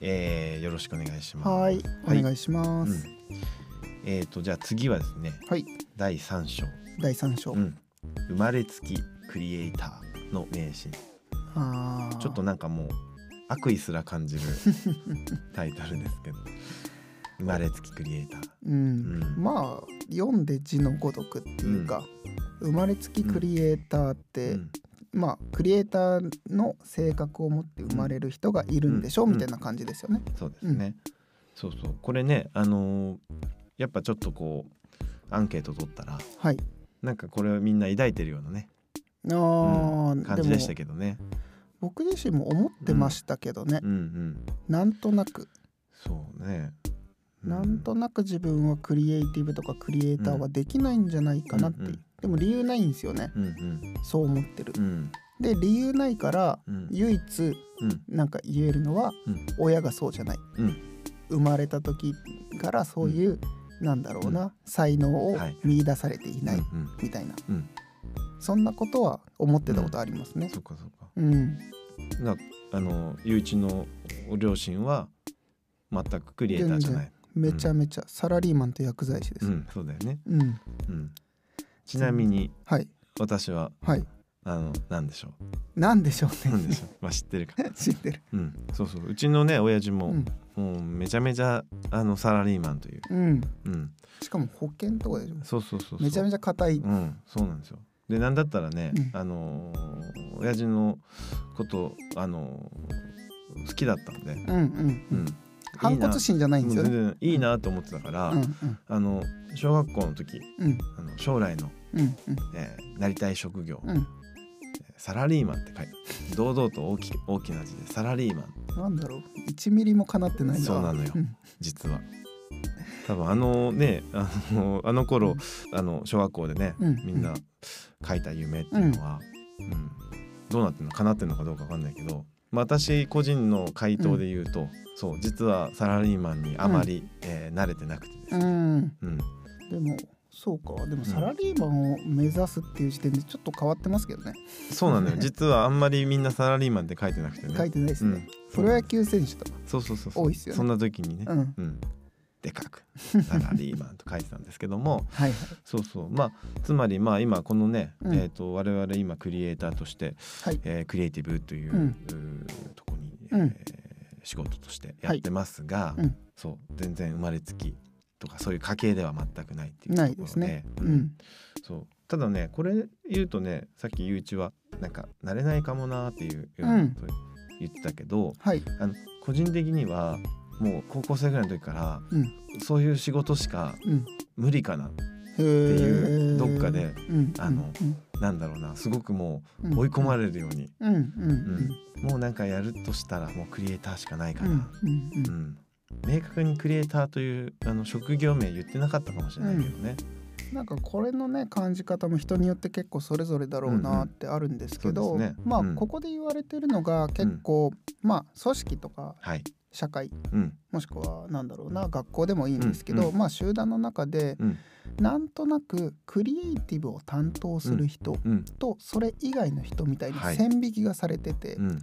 えー、よろしくお願いします。はい、おはい願いします。うんえっ、とじゃあ次はですね、はい、第三章、第三章。うん、生まれつきクリエイターの名シーああ。ン。ちょっとなんかもう悪意すら感じる タイトルですけど、生まれつきクリエイター。うん、うんまあ読んで字のごとくっていうか、生まれつきクリエイターって、うんまあクリエイターの性格を持って生まれる人がいるんでしょう、うんみたいな感じですよね。そうですね。そうそうこれねあのーやっぱちょっとこうアンケート取ったらはい。なんかこれをみんな抱いてるようなね、ああ、うん感じでしたど。けどね。僕自身も思ってましたけどね、うんうん。なんとなく、そうね。うなんとなく自分はクリエイティブとかクリエイターはできないんじゃないかなってでも理由ないんですよね。うんうん。そう思ってる。うん。で理由ないからうん。唯一うん。なんか言えるのはうん。親がそうじゃない、うん。生まれた時からそういう、なんだろうな、才能をはい。見出されていないうんみたいな、うん。そんなことは思ってたことありますね。そ。っかそっか。うん、なあのゆういちのご両親は全くクリエイターじゃない。めちゃめちゃサラリーマンと薬剤師です。うん、うんそうだよね。うん。ちなみにはい私ははい。あのなんでしょなんでしょうう。なんでね。しょう。まあ知ってるか。知ってる。うん。そうそう。うちのね親父も、うん、もうめちゃめちゃあのサラリーマンという。うん。うん。しかも保険とかでしょ。そうそうそう。めちゃめちゃ硬い。うん、そうなんですよ。で、なんだったらね、うんあのー親父のこと、あのー好きだったんで、うんうんううん。ん、反骨心じゃないんですよね。全然いいなと思ってたから、うんうん。あの小学校の時、うん。あの将来の、うんうん。えーなりたい職業、サラリーマンって書いて堂々と大き大きな字でサラリーマン。なんだろう。1ミリもかなってないな。そうなのよ。ん。実は。多分あのねあのあの頃、あの小学校でね、うんみんな書いた夢っていうのは、うん。どうなってんの？叶ってんのかどうかわかんないけど、まあ、私個人の回答で言うと、そう実はサラリーマンにあまり、えー慣れてなくてですね、うん。うん。でもそうか。でもサラリーマンを目指すっていう時点でちょっと変わってますけどね。そうなのよ。実はあんまりみんなサラリーマンって書いてなくてね。書いてないですね。うん、プロ野球選手とか。そうそうそうそう。多いっすよね。そんな時にね、うん。うんでかくサラリーマンと書いてたんですけども。はいはい。そうそう。まあつまりまあ今このね、うん。えー、と我々今クリエイターとして、はい。えークリエイティブという,、うん。うーとこに、えーうん。仕事としてやってますが、うん。そう全然生まれつきとかそういう家系では全くないっていうところないですね。うん。そう。ただねこれ言うとねさっきゆういちはなんか慣れないかもなっていうようなうん。こと言ってたけど、はい。あの個人的にはもう高校生ぐらいの時からうん。そういう仕事しかうん。無理かなへっていうどっかでうん、あのうん。なんだろうなすごくもう追い込まれるように、もうなんかやるとしたらもうクリエイターしかないかな、うん。うん。明確にクリエイターというあの職業名言ってなかったかもしれないけどね、なんかこれのね感じ方も人によって結構それぞれだろうなってあるんですけど、そうですね。まあここで言われてるのが結構、まあ組織とかはい、社会うん。もしくはなんだろうな学校でもいいんですけど、うんまあ集団の中でうん。なんとなくクリエイティブを担当する人とそれ以外の人みたいなはい。線引きがされてて、うん、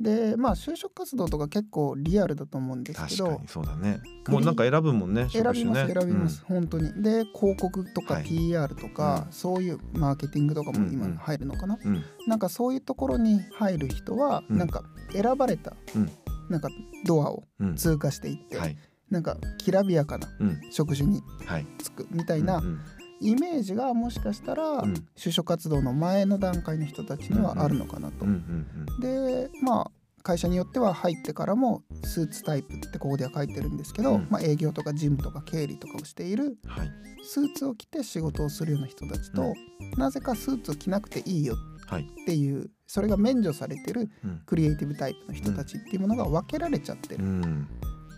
でまあ就職活動とか結構リアルだと思うんですけど。確かにそうだね。もうなんか選ぶもんね選びます選びます、本当に。で広告とかはい。PR とか、うん。そういうマーケティングとかも今うんうん。入るのかな、うん。うんなんかそういうところに入る人は、うん。なんか選ばれた、うん。なんかドアをうん。通過していって、はい。なんかきらびやかなうん。職種にはい。就くみたいなうんうんイメージがもしかしたら、うん。就職活動の前の段階の人たちにはあるのかなと。うんうんでまあ会社によっては入ってからもスーツタイプってここでは書いてるんですけど、うん。まあ、営業とか事務とか経理とかをしているうんはい。スーツを着て仕事をするような人たちと、なぜかスーツを着なくていいよはいっていうそれが免除されてるうん。クリエイティブタイプの人たちっていうものが分けられちゃってる。うん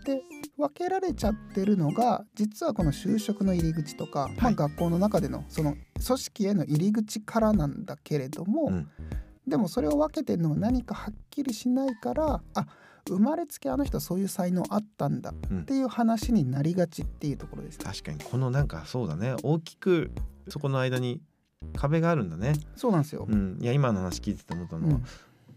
で分けられちゃってるのが実はこの就職の入り口とか、まあ、はい学校の中でのその組織への入り口からなんだけれども、うん。でもそれを分けてるのが何かはっきりしないからあ生まれつきあの人はそういう才能あったんだうん。っていう話になりがちっていうところです。確かにこのなんかそうだね。大きくそこの間に壁があるんだね、そうなんですよ。うん、いや今の話聞いてて思ったのは、うん。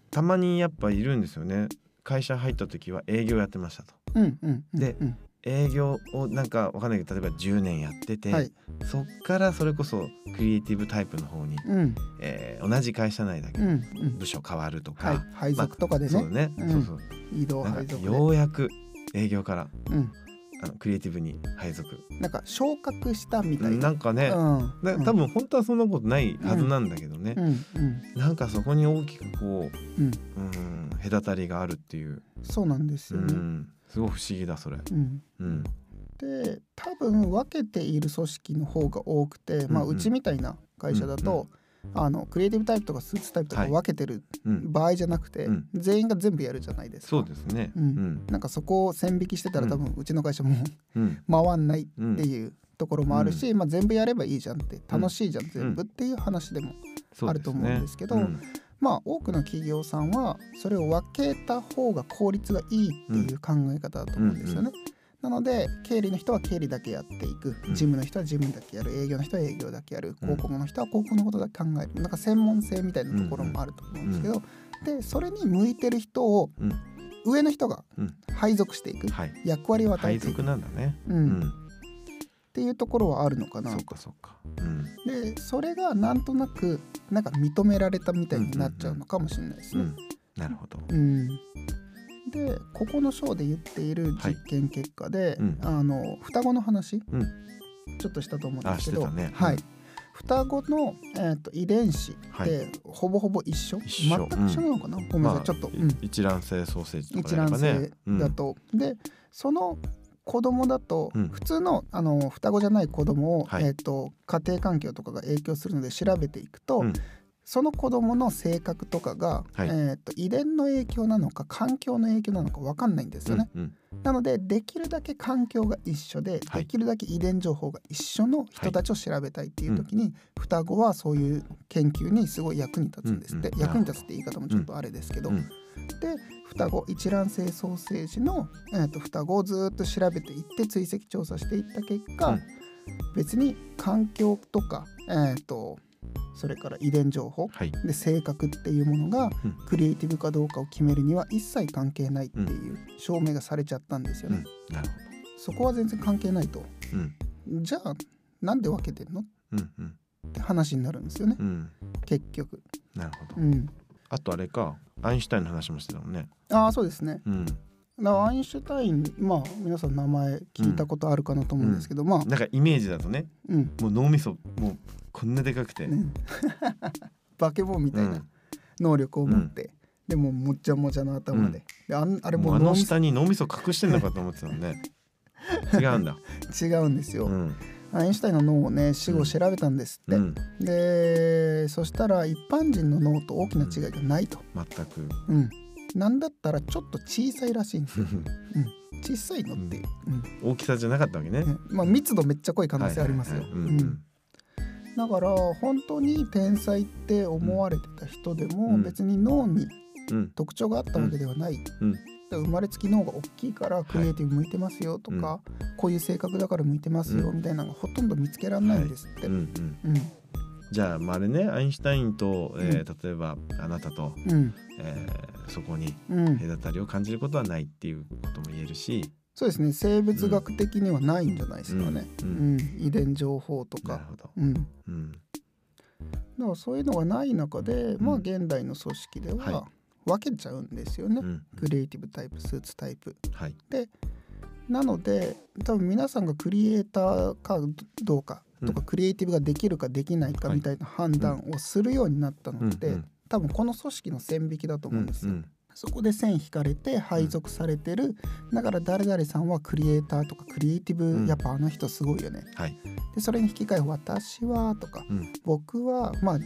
たまにやっぱいるんですよね会社入った時は営業やってましたと。うんうんうんでうん。営業をなんかわかんないけど例えば10年やってて、はい。そっからそれこそクリエイティブタイプの方に、うん。えー同じ会社内だけどうんうん。部署変わるとか、はい。配属とかでそうね。うん。そうそう。移動配属で。ようやく営業からうんあのクリエイティブに配属。なんか昇格したみたい。ななんかね、うん。だ多分本当はそんなことないはずなんだけどね、うん。うん。なんかそこに大きくこう、うん。うん、隔たりがあるっていう、そうなんですうよね。ん、すごい不思議だそれ。うん。うん、で多分分けている組織の方が多くて、まあ、うんうん。うちみたいな会社だと、あのクリエイティブタイプとかスーツタイプとかはい。分けてるうん、場合じゃなくて、うん。全員が全部やるじゃないですか。そうですね。ううん。ん、なんかそこを線引きしてたら多分うちの会社もうん、回んないうんっていうところもあるし、まあ、全部やればいいじゃんって楽しいじゃん全部っていう話でも、あると思うんですけどうん。まあ多くの企業さんはそれを分けた方が効率がいいっていう考え方だと思うんですよね。なので経理の人は経理だけやっていく。うん。事務の人は事務だけやる。営業の人は営業だけやる。うん。広告の人は広告のことだけ考える。なんか専門性みたいなところもあると思うんですけど。でそれに向いてる人をうん。上の人がうん。配属していく。はい。役割を与えていく。なんだね。ううん。ん、っていうところはあるのかな。そうかそうか。うん、でそれがなんとなくなんか認められたみたいになっちゃうのかもしれないですね。うん、なるほど。うんでここの章で言っている実験結果で、うん。あの双子の話、うん。ちょっとしたと思うんあ、ですけど、ね。はいうん、双子の、えー、と遺伝子ってほぼほぼ一緒、一緒。全く一緒なのかな、ごめんなさい、まあちょっと、いうん。一卵性ソーセージと一かやれば卵性ね。だと、でその子供だと、うん。普通のあの双子じゃない子供を、はい。えー、と家庭環境とかが影響するので調べていくと、うんその子供の性格とかが、はい。えー、と遺伝の影響なのか環境の影響なのか分かんないんですよね。うん、なのでできるだけ環境が一緒で、はい。できるだけ遺伝情報が一緒の人たちを調べたいっていう時に、双子はそういう研究にすごい役に立つんですって、うんうん役に立つって言い方もちょっとあれですけど、うん。で双子一卵性ソーセージの、えー、と双子をずっと調べていって追跡調査していった結果、うん。別に環境とか、えー、とそれから遺伝情報はい。で性格っていうものがうんクリエイティブかどうかを決めるには一切関係ないっていう証明がされちゃったんですようんね。、なるそこは全然関係ないと。ほど。うん、じゃあなんで分けてんの？っうん、うん、て話になるんですよねうん、結局。なるほど。うん、あとあれか、アインシュタインの話もしてたもんね。ああそうですね。うん、だアインシュタインまあ皆さん名前聞いたことあるかなと思うんですけど、まあ、なんかイメージだとね、うんもう脳みそもうこんなでかくて、ね、バケモンみたいなうん。能力を持って、でももっちゃもちゃの頭で,、であんあれもうあの下に脳みそ隠してんのかと思ってたもんね。違うんだ。違うんですよ、うん、アインシュタインの脳をね死後調べたんですって、うん、でそしたら一般人の脳と大きな違いがないと、全く。うん、なんだったらちょっと小さいらしいんですよ。小さいのっていう、うん。大きさじゃなかったわけね。ねまあ密度めっちゃ濃い可能性ありますよ。はいはいはい。うん。うんだから本当に天才って思われてた人でもうん。別に脳にうん、特徴があったわけではない、生まれつき脳が大きいからクリエイティブ向いてますよとか、こういう性格だから向いてますようん。みたいなのがほとんど見つけられないんですって、うん、うん。うん。じゃあ、まあ、あれね、アインシュタインと、えー例えばあなたと、うん。えーそこにうん、隔たりを感じることはないっていうことも言えるし、そうですね。生物学的にはないんじゃないですかね、ううん。ん。遺伝情報とか。うん、だうん、からそういうのがない中で、まあうん現代の組織ではは分けちゃうんですよね、うん、クリエイティブタイプスーツタイプ。はい。なので多分皆さんがクリエイターかどうかとか、うんクリエイティブができるかできないかはい。みたいな判断をするようになったのって、うんうん。多分この組織の線引きだと思うんですよ。うんそこで線引かれて配属されてる、だから誰々さんはクリエイターとかクリエイティブ、うんやっぱあの人すごいよね。はい。でそれに引き換え私はとかうん、僕はまあ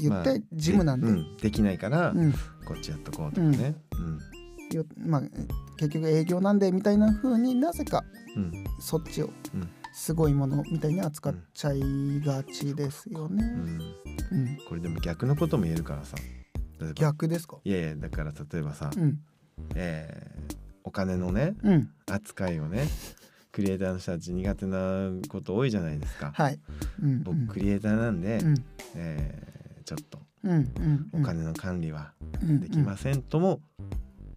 言まあってジムなんで、ううんんできないから、うんこっちやっとこうとかね。うん、よまあ、結局営業なんでみたいな風になぜかうん、そっちをうんすごいものみたいに扱っちゃいがちですよね。うん。うんこれでも逆のことも言えるからさ。逆ですか？いやいやだから例えばさ、うん。えーお金のねうん。扱いをねクリエイターの人たち苦手なこと多いじゃないですか。はい。うん僕クリエイターなんで、うん。えーちょっとお金の管理はうん。できませんとも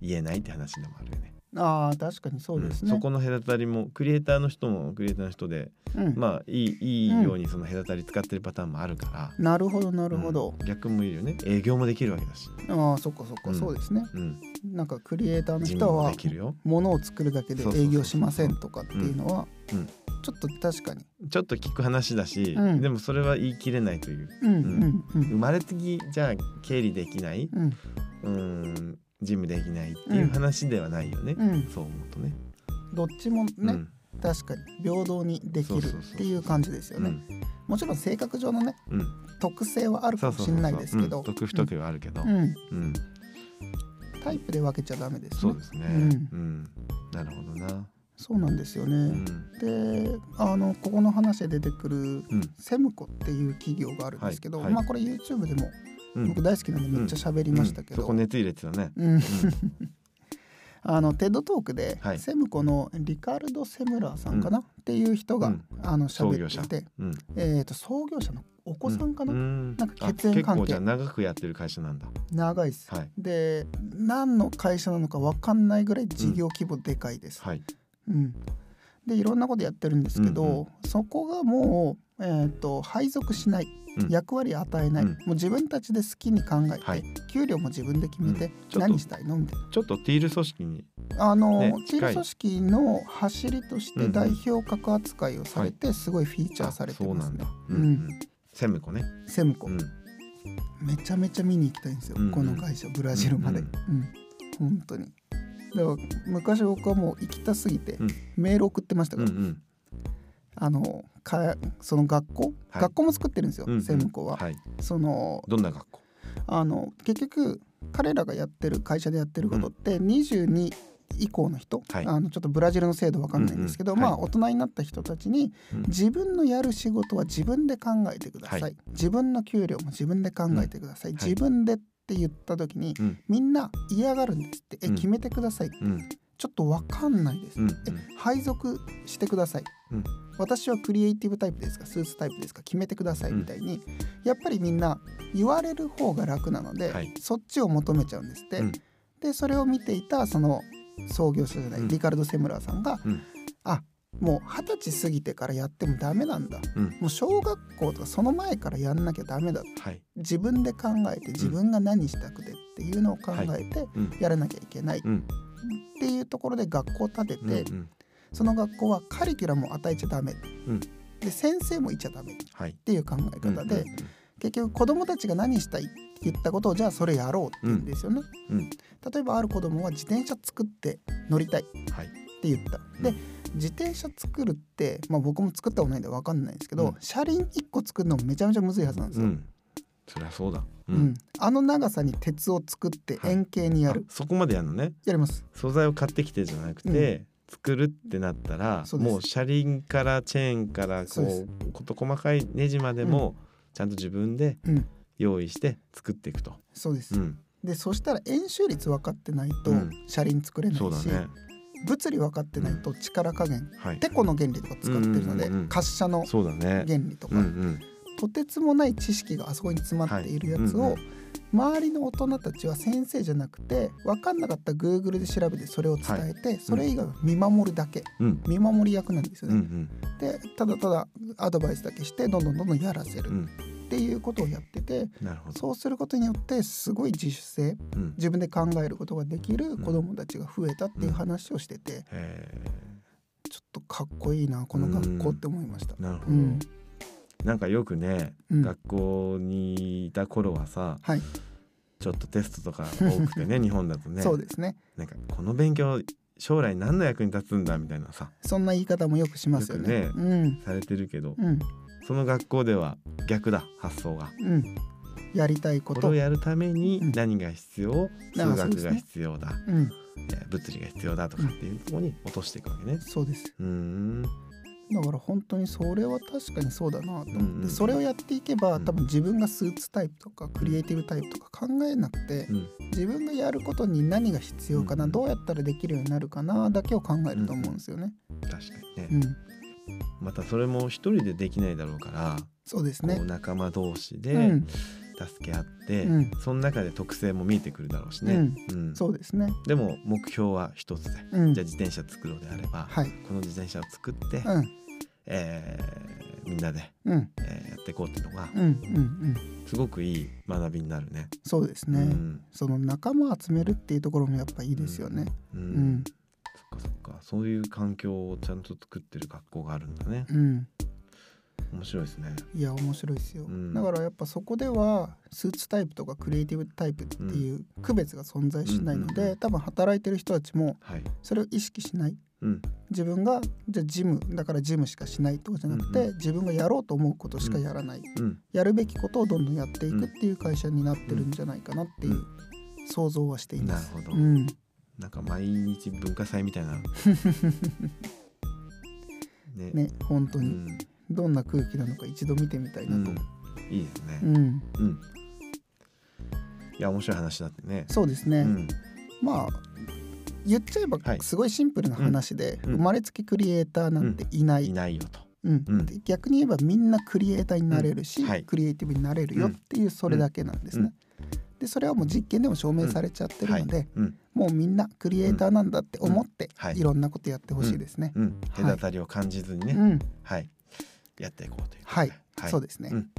言えないって話でもあるよね。ああ確かにそうですね、んそこの隔たりもクリエイターの人もクリエイターの人でうん。まあいいいいようにその隔たり使ってるパターンもあるから、なるほどなるほど、うん逆もいるよね。営業もできるわけだし、ああそっかそっか、うんそうですね。うん、なんかクリエイターの人はできるよ。物を作るだけで営業しませんとかっていうのはうん。うん。ちょっと確かに。ちょっと聞く話だし、うん。でもそれは言い切れないという。うんうんうん。生まれつきじゃあ経理できない。うん。うん事務できないっていう話ではないよね、うん。そう思うとね。どっちもね、うん。確かに平等にできるっていう感じですよね。うん。もちろん性格上のねうん。特性はあるかもしれないですけど。うん。得不得意はあるけど、うん。うん。タイプで分けちゃダメですね。そうですね。ううんん、なるほどな。そうなんですよね、うん、であのここの話で出てくるうん、セムコっていう企業があるんですけど、はいはい。まあこれ YouTube でもうん、僕大好きなんでめっちゃ喋りましたけど、うん。そこ熱入れてたね。うん。あの TED Talk で、はい。セムコのリカルド・セムラーさんかな、っていう人が、うん。あの喋っていて、うん、えー、と創業者のお子さんかな、うん。なんかあ血縁関係。結構じゃあ長くやってる会社なんだ。長いです、はい。で何の会社なのか分かんないぐらい事業規模でかいです、はい。うん。でいろんなことやってるんですけど、うんうそこがもう、えー、と配属しない、うん。役割与えない、うん。もう自分たちで好きに考えて、はい。給料も自分で決めて、うん。何したいの？みたいな。ちょっとティール組織に。あの、ねチーム近い組織の走りとしてうんうん。代表格扱いをされて、すごいフィーチャーされてますね。うんセムコね。セムコ、うん、めちゃめちゃ見に行きたいんですよ、うんうん。この会社ブラジルまで。ううんん、本当に。だから昔僕はもう行きたすぎて、うん。メール送ってましたうん、から、うん、あのかその学校、はい。学校も作ってるんですよ、うんうん。セムコは。はい。そのどんな学校？あの結局彼らがやってる会社でやってることって22以降の人、はい。あのちょっとブラジルの制度わかんないんですけど、うんうん。まあ大人になった人たちにうん。自分のやる仕事は自分で考えてください、はい。自分の給料も自分で考えてください、ん。自分でって言った時に、うん。みんな嫌がるんですって。えうん。決めてください、うん、ちょっとわかんないです、うん、え配属してください、うん。私はクリエイティブタイプですか？スーツタイプですか？決めてくださいうん。みたいに、やっぱりみんな言われる方が楽なので、はい。そっちを求めちゃうんですって、うん。でそれを見ていたその創業者じゃない、うん。リカルド・セムラーさんが、うん。あもう二十歳過ぎてからやってもダメなんだ。うん、もう小学校とかその前からやんなきゃダメだはい。自分で考えて自分が何したくてっていうのを考えてうん、やらなきゃいけない。っうん、ていうところで学校を建てて、うん、うん、その学校はカリキュラムを与えちゃダメ、んで先生もいちゃダメっはい。ていう考え方で、うん結局子供たちが何したいって言ったことをじゃあそれやろうって言うんですよね。うんうん例えばある子供は自転車作って乗りたいってはい。言った。でうん自転車作るって、まあ、僕も作ったことないんで分かんないんですけど、うん車輪1個作るのもめちゃめちゃむずいはずなんですよ。うん。そりゃそうだ。ううん。あの長さに鉄を作って円形にやる、あそこまでやるのね。やります。素材を買ってきてじゃなくて、作るってなったらもう車輪からチェーンからこそう事細かいネジまでもちゃんと自分でうん用意して作っていくと。そうです。うん、でそしたら円周率分かってないとうん車輪作れないし、そうだね。物理分かってないと力加減、はい。テコの原理とか使ってるので、うんうんうん滑車の。原理とか、うんうん。とてつもない知識があそこに詰まっているやつを、はいうん周りの大人たちは先生じゃなくて分かんなかった Google で調べてそれを伝えて、それ以外は見守るだけうん見守り役なんですようんうね。んでただただアドバイスだけしてどんどんどんどんやらせるうん。っていうことをやってて。そうすることによってすごい自主性うん。自分で考えることができる子どもたちが増えたっていう話をしててへちょっとかっこいいなこの学校って思いました。ーなるほど。うんなんかよくね、うん。学校にいた頃はさはい、ちょっとテストとか多くてね 日本だとね。そうですね。なんかこの勉強将来何の役に立つんだみたいなさ。そんな言い方もよくしますよね。よくうん。されてるけどうん。その学校では逆だ発想が。うん、やりたいこ、ことれをやるためにうん。何が必要、あ数学が必要だ、うん、えー物理が必要だとかっていうところに落としていくわけね。そうです。うーんだから本当にそれは確かにそうだなと思って、うんうんそれをやっていけばうん。多分自分がスーツタイプとかクリエイティブタイプとか考えなくて、うん。自分がやることに何が必要かな、うんどうやったらできるようになるかなだけを考えると思うんですよね。確かにね、うん、またそれも一人でできないだろうから、そうですね。仲間同士で、うん、助け合って、うん。その中で特性も見えてくるだろうしね、うん。そうですね。でも目標は一つで、うん。じゃあ自転車作ろうであれば、はい。この自転車を作って、うん。えーみんなで、うん。えーやっていこうっていうのがうんうんうん。すごくいい学びになるね。そうですね、うん。その仲間を集めるっていうところもやっぱいいですよね。うん。うん。そっかそっか。そういう環境をちゃんと作ってる学校があるんだね。うん、面白いですね。いや面白いですよ、うん。だからやっぱそこではスーツタイプとかクリエイティブタイプっていう区別が存在しないので、うんうんうん多分働いてる人たちもはい。それを意識しない。うん。自分がじゃあジムだからジムしかしないとかじゃなくて、うんう自分がやろうと思うことしかやらない、うん。やるべきことをどんどんやっていくっていう会社になってるんじゃないかなっていう想像はしています。なるほど。うん、なんか毎日文化祭みたいな。ね。ね本当に。うん。どんな空気なのか一度見てみたいなと。いいですね。うん、うん。いや面白い話だってね。そうですね、うん。まあ言っちゃえばはいすごいシンプルな話で、うん生まれつきクリエイターなんていない、いないよと。うん逆に言えばみんなクリエイターになれるし、クリエイティブになれるよっていうそれだけなんですね。でそれはもう実験でも証明されちゃってるので。もうみんなクリエイターなんだって思って、いいろんなことやってほしいですね。隔たりを感じずにね。うん、はい。やっていこうという。はい、はいそうですね。うん